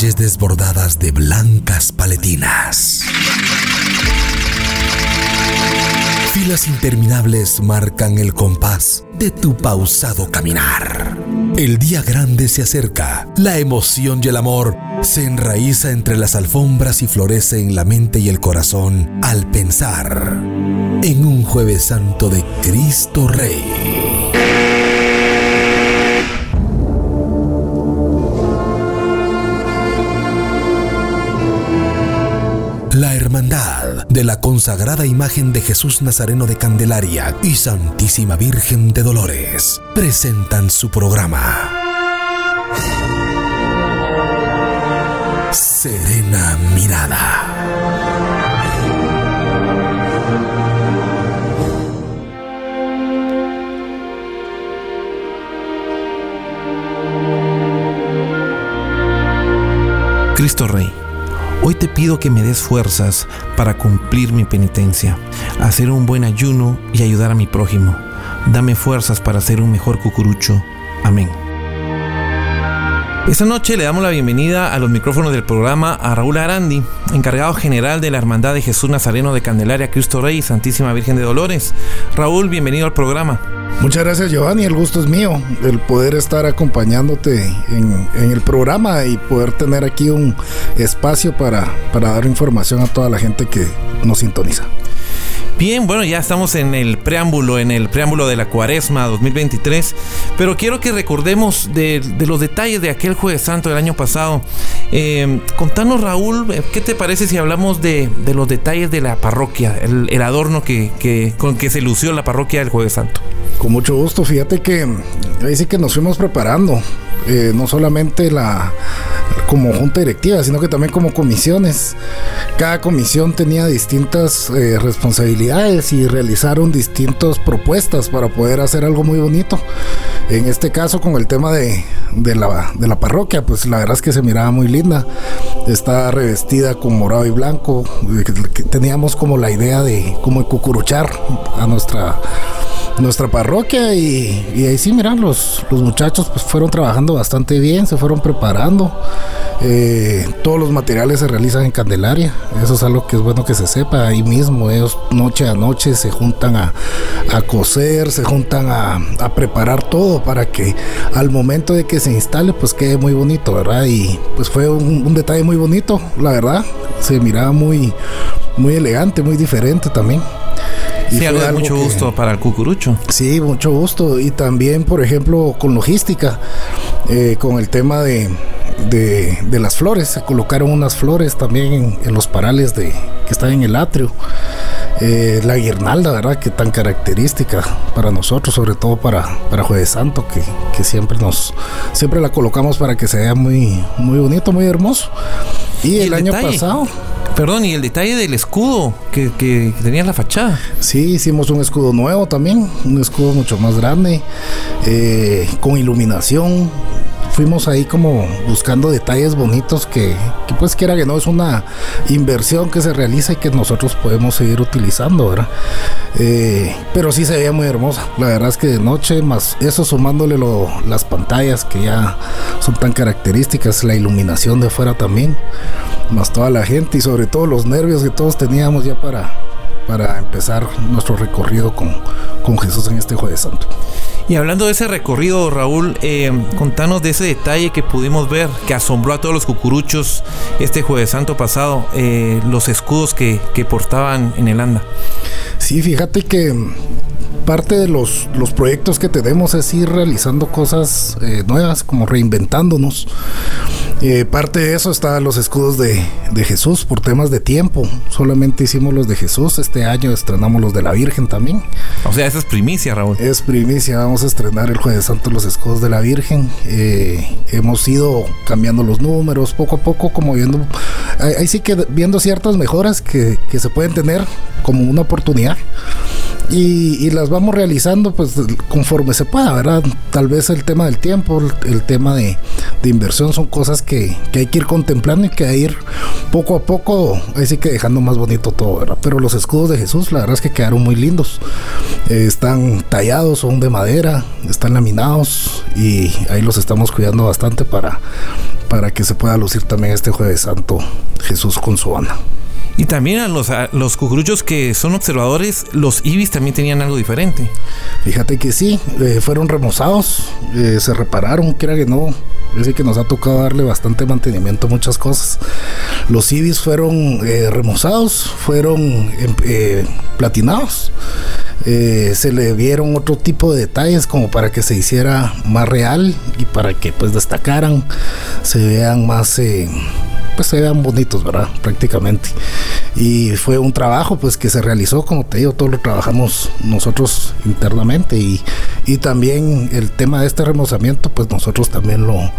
calles desbordadas de blancas paletinas. Filas interminables marcan el compás de tu pausado caminar. El día grande se acerca, la emoción y el amor se enraiza entre las alfombras y florece en la mente y el corazón al pensar en un jueves santo de Cristo Rey. De la consagrada imagen de Jesús Nazareno de Candelaria y Santísima Virgen de Dolores presentan su programa. Serena Mirada. Cristo Rey Hoy te pido que me des fuerzas para cumplir mi penitencia, hacer un buen ayuno y ayudar a mi prójimo. Dame fuerzas para ser un mejor cucurucho. Amén. Esta noche le damos la bienvenida a los micrófonos del programa a Raúl Arandi, encargado general de la Hermandad de Jesús Nazareno de Candelaria, Cristo Rey y Santísima Virgen de Dolores. Raúl, bienvenido al programa. Muchas gracias Giovanni, el gusto es mío, el poder estar acompañándote en, el programa y poder tener aquí un espacio para, para dar información a toda la gente que nos sintoniza. Bien, bueno, ya estamos en el preámbulo, en el preámbulo de la cuaresma 2023, pero quiero que recordemos de, los detalles de aquel jueves santo del año pasado. Eh, contanos, Raúl, eh, ¿qué te parece si hablamos de, los detalles de la parroquia, el, adorno que, con que se lució la parroquia del jueves santo? Con mucho gusto, fíjate que ahí que nos fuimos preparando, eh, no solamente la como junta directiva, sino que también como comisiones. Cada comisión tenía distintas eh, responsabilidades y realizaron distintas propuestas para poder hacer algo muy bonito. En este caso, con el tema de, la, de la parroquia, pues la verdad es que se miraba muy linda. Está revestida con morado y blanco. Teníamos como la idea de como cucuruchar a nuestra nuestra parroquia y, ahí sí, mira, los, los muchachos pues fueron trabajando bastante bien, se fueron preparando. Eh, todos los materiales se realizan en Candelaria, eso es algo que es bueno que se sepa ahí mismo. Ellos noche a noche se juntan a, coser, se juntan a, preparar todo para que al momento de que se instale, pues quede muy bonito, ¿verdad? Y pues fue un, un detalle muy bonito, la verdad. Se miraba muy, muy elegante, muy diferente también. Sí, algo de mucho gusto para el cucurucho. Sí, mucho gusto. Y también, por ejemplo, con logística, eh, con el tema de, de, las flores. Se colocaron unas flores también en, los parales de, que están en el atrio. Eh, la guirnalda, ¿verdad? Que tan característica para nosotros, sobre todo para, para Jueves Santo, que, que, siempre nos siempre la colocamos para que se vea muy, muy bonito, muy hermoso. Y, el, año pasado. Perdón, y el detalle del escudo que, que tenía la fachada. Sí, hicimos un escudo nuevo también, un escudo mucho más grande, eh, con iluminación, fuimos ahí como buscando detalles bonitos que, pues quiera que no es una inversión que se realiza y que nosotros podemos seguir utilizando, ¿verdad? Eh, pero sí se veía muy hermosa. La verdad es que de noche, más eso sumándole las pantallas que ya son tan características, la iluminación de afuera también, más toda la gente y sobre todo los nervios que todos teníamos ya para, para empezar nuestro recorrido con, con Jesús en este Jueves Santo. Y hablando de ese recorrido, Raúl, eh, contanos de ese detalle que pudimos ver, que asombró a todos los cucuruchos este jueves santo pasado, eh, los escudos que, que portaban en el anda. Sí, fíjate que parte de los, los proyectos que tenemos es ir realizando cosas eh, nuevas, como reinventándonos. Eh, parte de eso está los escudos de, Jesús por temas de tiempo. Solamente hicimos los de Jesús. Este año estrenamos los de la Virgen también. O sea, esa es primicia, Raúl. Es primicia. Vamos a estrenar el Jueves Santo los escudos de la Virgen. Eh, hemos ido cambiando los números poco a poco, como viendo. Ahí sí que viendo ciertas mejoras que, que se pueden tener como una oportunidad. Y, las vamos realizando pues conforme se pueda, ¿verdad? Tal vez el tema del tiempo, el, tema de, inversión son cosas que, hay que ir contemplando y que hay que ir poco a poco, ahí sí que dejando más bonito todo, ¿verdad? Pero los escudos de Jesús, la verdad es que quedaron muy lindos. Eh, están tallados, son de madera, están laminados y ahí los estamos cuidando bastante para, para que se pueda lucir también este jueves santo Jesús con su Ana. Y también a los, los cucuruchos que son observadores, los ibis también tenían algo diferente. Fíjate que sí, eh, fueron remozados, eh, se repararon, quiera que no. Es que nos ha tocado darle bastante mantenimiento a muchas cosas. Los ibis fueron eh, remozados, fueron em, platinados. se le vieron otro tipo de detalles como para que se hiciera más real y para que pues destacaran, se vean más pues se vean bonitos, ¿verdad? Prácticamente. Y fue un trabajo pues que se realizó, como te digo, todo lo trabajamos nosotros internamente y, y también el tema de este remozamiento pues nosotros también lo,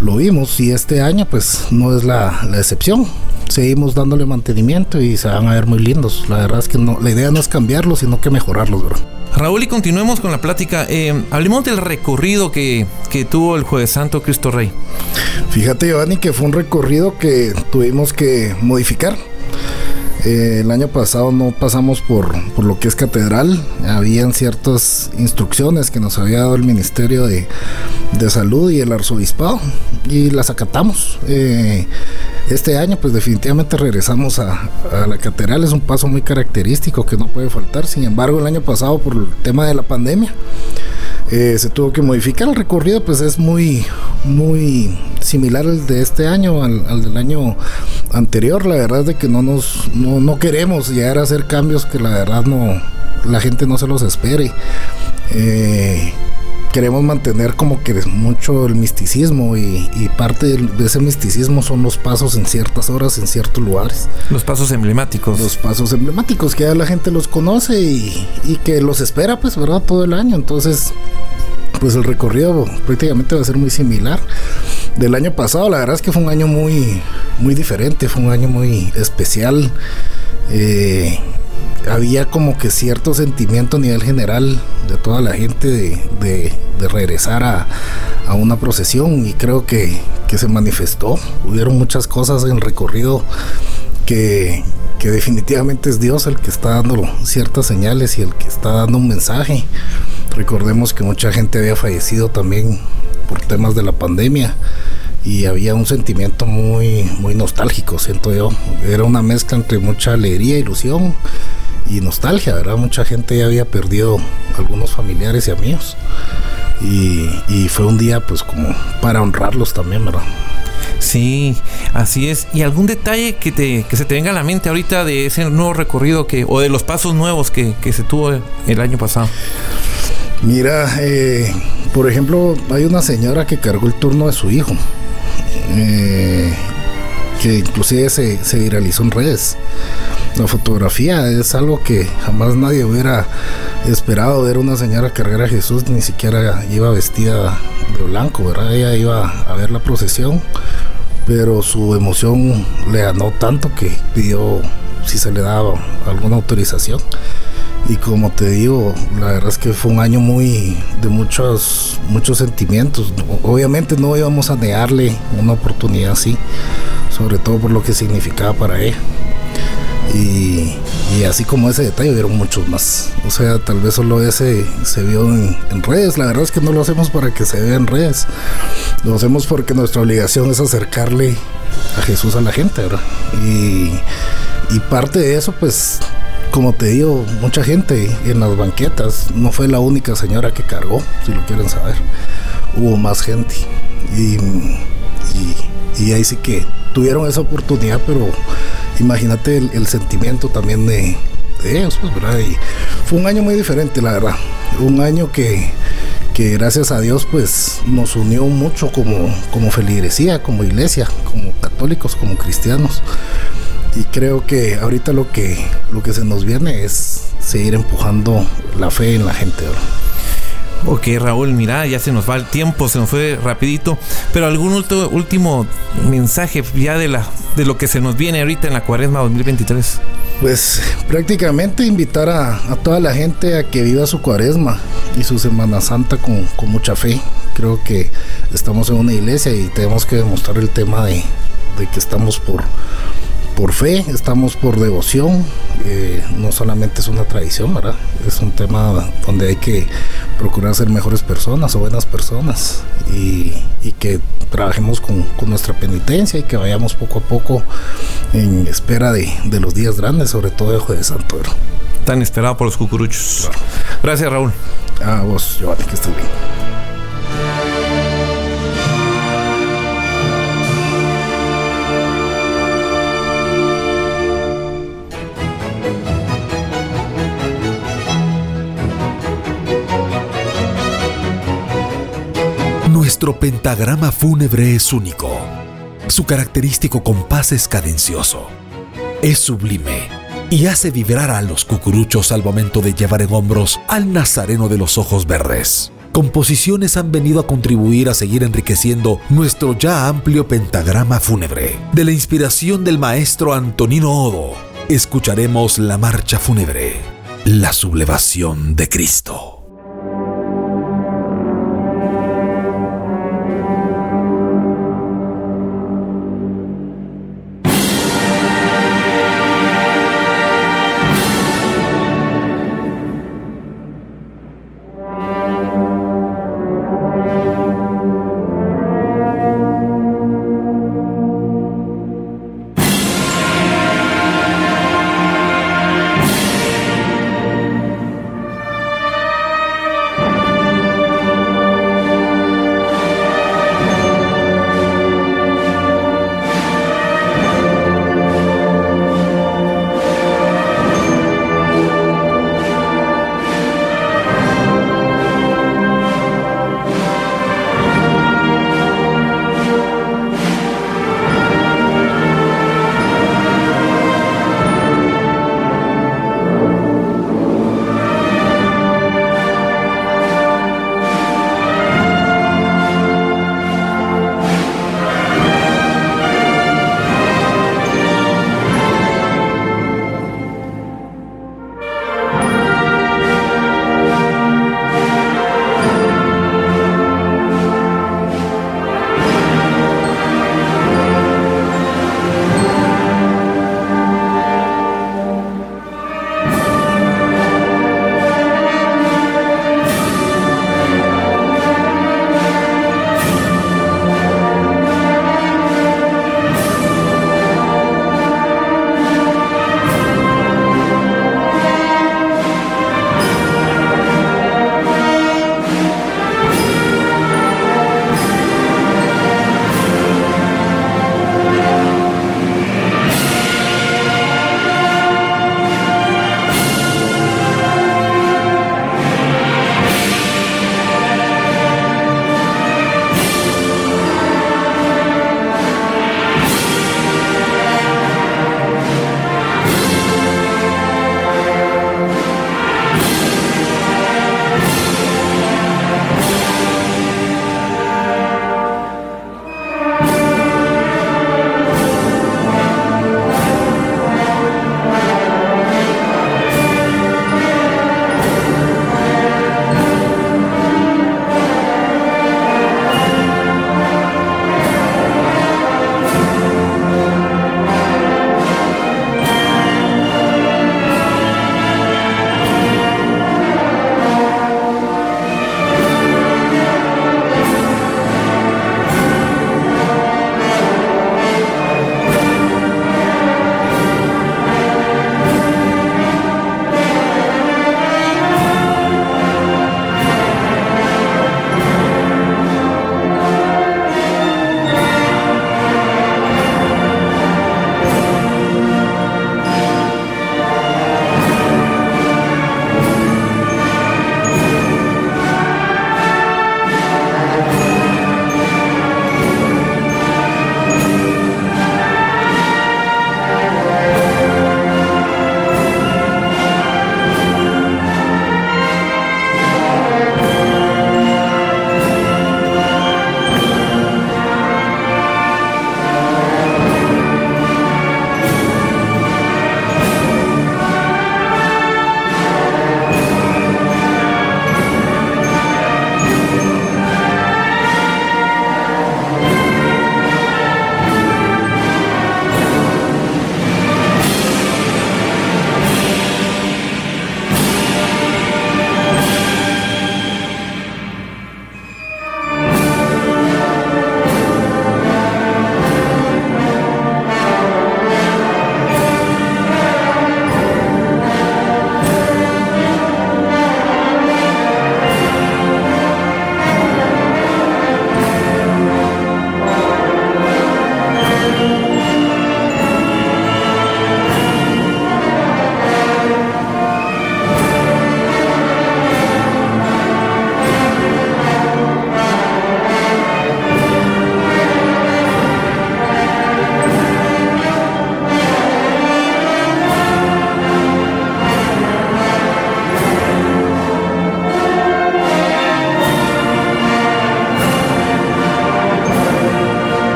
lo vimos y este año pues no es la, la excepción seguimos dándole mantenimiento y se van a ver muy lindos. La verdad es que no, la idea no es cambiarlos, sino que mejorarlos, ¿verdad? Raúl, y continuemos con la plática. Eh, hablemos del recorrido que, tuvo el Jueves Santo Cristo Rey. Fíjate, Giovanni, que fue un recorrido que tuvimos que modificar. Eh, el año pasado no pasamos por, lo que es catedral. Habían ciertas instrucciones que nos había dado el Ministerio de, Salud y el Arzobispado y las acatamos. Eh, este año pues definitivamente regresamos a, la catedral, es un paso muy característico que no puede faltar, sin embargo el año pasado por el tema de la pandemia eh, se tuvo que modificar el recorrido, pues es muy, muy similar al de este año, al, del año anterior. La verdad es de que no nos, no, no, queremos llegar a hacer cambios que la verdad no, la gente no se los espere. Eh, queremos mantener como que mucho el misticismo y, parte de, ese misticismo son los pasos en ciertas horas, en ciertos lugares. Los pasos emblemáticos. Los pasos emblemáticos que ya la gente los conoce y, y que los espera pues, ¿verdad? Todo el año. Entonces, pues el recorrido prácticamente va a ser muy similar del año pasado. La verdad es que fue un año muy, muy diferente, fue un año muy especial. Eh, había como que cierto sentimiento a nivel general de toda la gente de, regresar a, una procesión y creo que, se manifestó. Hubieron muchas cosas en el recorrido que, que definitivamente es Dios el que está dando ciertas señales y el que está dando un mensaje. Recordemos que mucha gente había fallecido también por temas de la pandemia y había un sentimiento muy muy nostálgico, siento yo. Era una mezcla entre mucha alegría, ilusión y nostalgia, ¿verdad? Mucha gente ya había perdido algunos familiares y amigos. Y, fue un día pues como para honrarlos también, ¿verdad? Sí, así es. ¿Y algún detalle que, te, que se te venga a la mente ahorita de ese nuevo recorrido que, o de los pasos nuevos que, se tuvo el año pasado? Mira, eh, por ejemplo, hay una señora que cargó el turno de su hijo, eh, que inclusive se, se viralizó en redes. La fotografía es algo que jamás nadie hubiera esperado ver una señora cargar a Jesús, ni siquiera iba vestida de blanco, ¿verdad? Ella iba a ver la procesión, pero su emoción le ganó tanto que pidió si se le daba alguna autorización. Y como te digo, la verdad es que fue un año muy de muchos muchos sentimientos. Obviamente no íbamos a negarle una oportunidad así, sobre todo por lo que significaba para ella. Y, así como ese detalle, vieron muchos más. O sea, tal vez solo ese se vio en, redes. La verdad es que no lo hacemos para que se vea en redes. Lo hacemos porque nuestra obligación es acercarle a Jesús a la gente, ¿verdad? Y, y parte de eso, pues, como te digo, mucha gente en las banquetas. No fue la única señora que cargó, si lo quieren saber. Hubo más gente. Y, y ahí sí que tuvieron esa oportunidad, pero imagínate el, sentimiento también de, ellos, pues, ¿verdad? Fue un año muy diferente, la verdad. Un año que, gracias a Dios, pues nos unió mucho como, como feligresía, como iglesia, como católicos, como cristianos. Y creo que ahorita lo que, lo que se nos viene es seguir empujando la fe en la gente, Ok, Raúl, mira, ya se nos va el tiempo, se nos fue rapidito, pero algún último mensaje ya de, la, de lo que se nos viene ahorita en la cuaresma 2023. Pues prácticamente invitar a, toda la gente a que viva su cuaresma y su Semana Santa con, mucha fe. Creo que estamos en una iglesia y tenemos que demostrar el tema de que estamos por por fe, estamos por devoción, eh, no solamente es una tradición, ¿verdad? Es un tema donde hay que procurar ser mejores personas o buenas personas y, que trabajemos con, nuestra penitencia y que vayamos poco a poco en espera de, los días grandes, sobre todo de Jueves Santo. Tan esperado por los cucuruchos. Gracias, Raúl. A vos, Giovanni, que estés bien. Nuestro pentagrama fúnebre es único. Su característico compás es cadencioso. Es sublime y hace vibrar a los cucuruchos al momento de llevar en hombros al nazareno de los ojos verdes. Composiciones han venido a contribuir a seguir enriqueciendo nuestro ya amplio pentagrama fúnebre. De la inspiración del maestro Antonino Odo, escucharemos la marcha fúnebre, la sublevación de Cristo.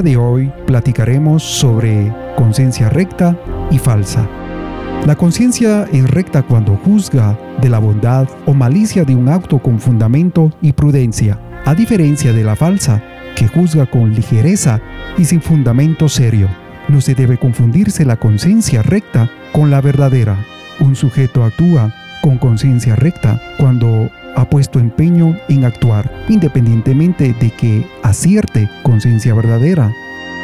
De hoy platicaremos sobre conciencia recta y falsa. La conciencia es recta cuando juzga de la bondad o malicia de un acto con fundamento y prudencia, a diferencia de la falsa, que juzga con ligereza y sin fundamento serio. No se debe confundirse la conciencia recta con la verdadera. Un sujeto actúa con conciencia recta cuando ha puesto empeño en actuar, independientemente de que acierte conciencia verdadera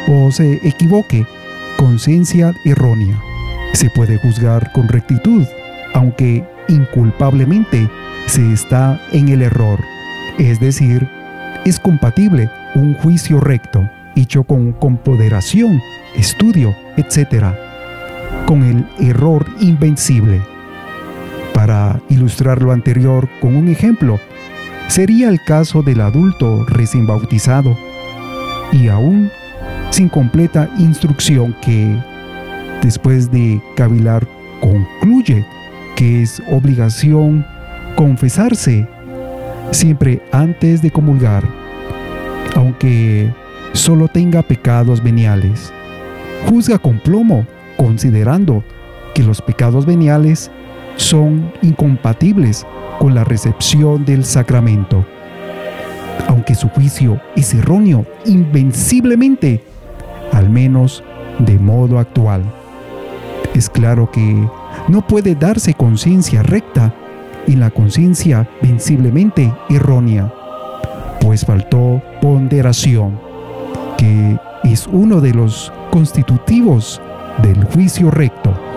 o se equivoque conciencia errónea. Se puede juzgar con rectitud, aunque inculpablemente se está en el error. Es decir, es compatible un juicio recto, hecho con compoderación, estudio, etc., con el error invencible. Para ilustrar lo anterior con un ejemplo, sería el caso del adulto recién bautizado y aún sin completa instrucción que, después de cavilar, concluye que es obligación confesarse siempre antes de comulgar, aunque solo tenga pecados veniales. Juzga con plomo, considerando que los pecados veniales son incompatibles con la recepción del sacramento. Aunque su juicio es erróneo invenciblemente, al menos de modo actual. Es claro que no puede darse conciencia recta en la conciencia venciblemente errónea, pues faltó ponderación, que es uno de los constitutivos del juicio recto.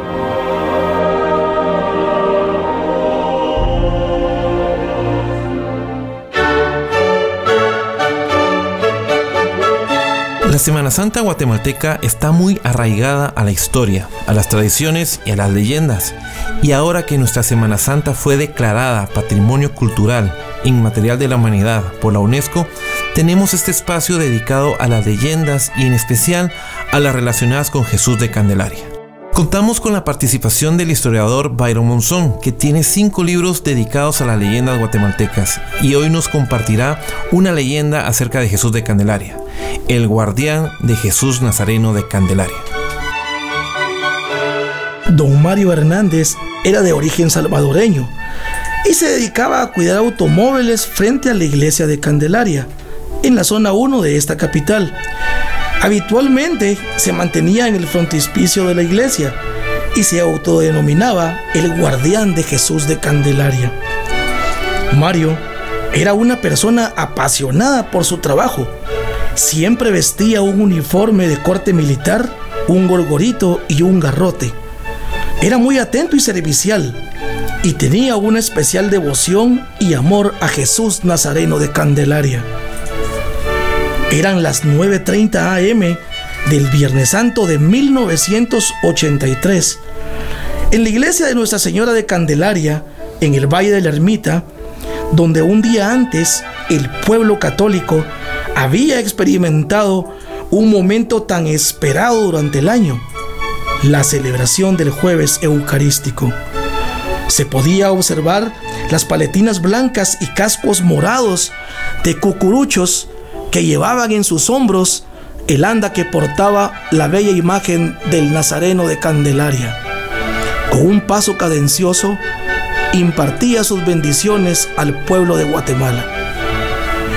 La Semana Santa guatemalteca está muy arraigada a la historia, a las tradiciones y a las leyendas. Y ahora que nuestra Semana Santa fue declarada Patrimonio Cultural Inmaterial de la Humanidad por la UNESCO, tenemos este espacio dedicado a las leyendas y en especial a las relacionadas con Jesús de Candelaria. Contamos con la participación del historiador Byron Monzón, que tiene cinco libros dedicados a las leyendas guatemaltecas y hoy nos compartirá una leyenda acerca de Jesús de Candelaria, el guardián de Jesús Nazareno de Candelaria. Don Mario Hernández era de origen salvadoreño y se dedicaba a cuidar automóviles frente a la iglesia de Candelaria, en la zona 1 de esta capital. Habitualmente se mantenía en el frontispicio de la iglesia y se autodenominaba el guardián de Jesús de Candelaria. Mario era una persona apasionada por su trabajo. Siempre vestía un uniforme de corte militar, un gorgorito y un garrote. Era muy atento y servicial y tenía una especial devoción y amor a Jesús Nazareno de Candelaria. Eran las 9.30 am del Viernes Santo de 1983. En la iglesia de Nuestra Señora de Candelaria, en el Valle de la Ermita, donde un día antes el pueblo católico había experimentado un momento tan esperado durante el año, la celebración del jueves eucarístico. Se podía observar las paletinas blancas y cascos morados de cucuruchos que llevaban en sus hombros el anda que portaba la bella imagen del Nazareno de Candelaria. Con un paso cadencioso, impartía sus bendiciones al pueblo de Guatemala.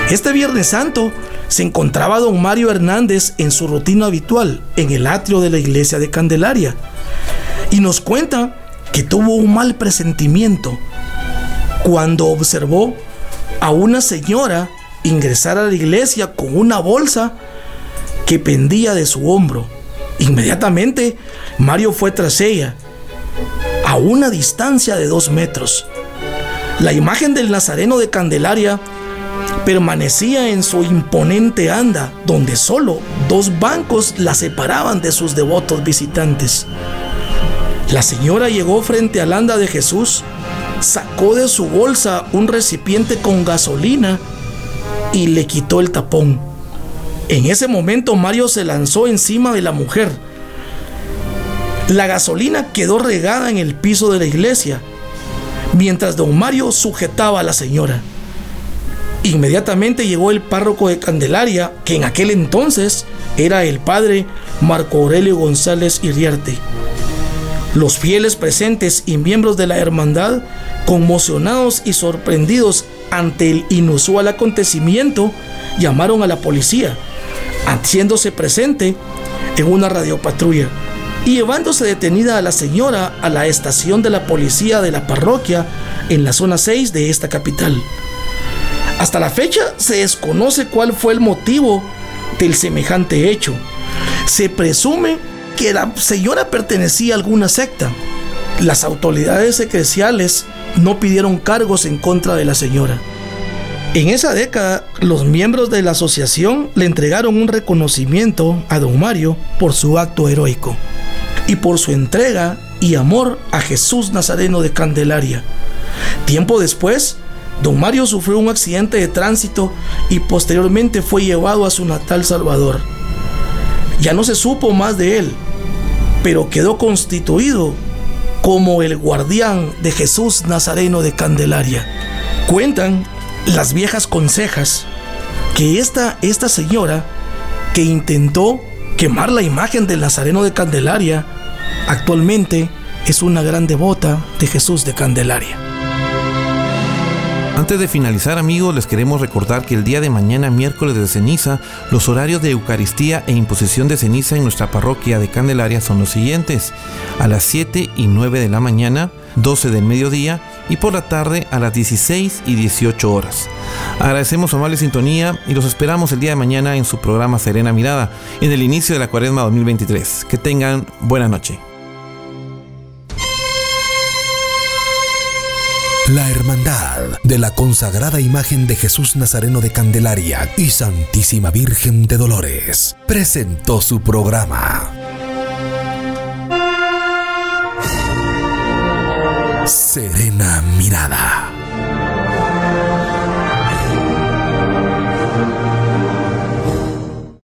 Este Viernes Santo se encontraba don Mario Hernández en su rutina habitual en el atrio de la iglesia de Candelaria y nos cuenta que tuvo un mal presentimiento cuando observó a una señora ingresar a la iglesia con una bolsa que pendía de su hombro. Inmediatamente Mario fue tras ella, a una distancia de dos metros. La imagen del Nazareno de Candelaria permanecía en su imponente anda, donde solo dos bancos la separaban de sus devotos visitantes. La señora llegó frente al anda de Jesús, sacó de su bolsa un recipiente con gasolina y le quitó el tapón. En ese momento Mario se lanzó encima de la mujer. La gasolina quedó regada en el piso de la iglesia, mientras don Mario sujetaba a la señora. Inmediatamente llegó el párroco de Candelaria, que en aquel entonces era el padre Marco Aurelio González Iriarte. Los fieles presentes y miembros de la hermandad, conmocionados y sorprendidos ante el inusual acontecimiento, llamaron a la policía, haciéndose presente en una radiopatrulla y llevándose detenida a la señora a la estación de la policía de la parroquia en la zona 6 de esta capital. Hasta la fecha se desconoce cuál fue el motivo del semejante hecho. Se presume que la señora pertenecía a alguna secta. Las autoridades eclesiales no pidieron cargos en contra de la señora. En esa década, los miembros de la asociación le entregaron un reconocimiento a don Mario por su acto heroico y por su entrega y amor a Jesús Nazareno de Candelaria. Tiempo después, don Mario sufrió un accidente de tránsito y posteriormente fue llevado a su natal Salvador. Ya no se supo más de él, pero quedó constituido como el guardián de Jesús Nazareno de Candelaria. Cuentan las viejas consejas que esta, esta señora que intentó quemar la imagen del Nazareno de Candelaria, actualmente es una gran devota de Jesús de Candelaria. Antes de finalizar amigos, les queremos recordar que el día de mañana, miércoles de ceniza, los horarios de Eucaristía e imposición de ceniza en nuestra parroquia de Candelaria son los siguientes. A las 7 y 9 de la mañana, 12 del mediodía y por la tarde a las 16 y 18 horas. Agradecemos su amable sintonía y los esperamos el día de mañana en su programa Serena Mirada, en el inicio de la cuaresma 2023. Que tengan buena noche. La Hermandad de la consagrada imagen de Jesús Nazareno de Candelaria y Santísima Virgen de Dolores presentó su programa. Serena Mirada.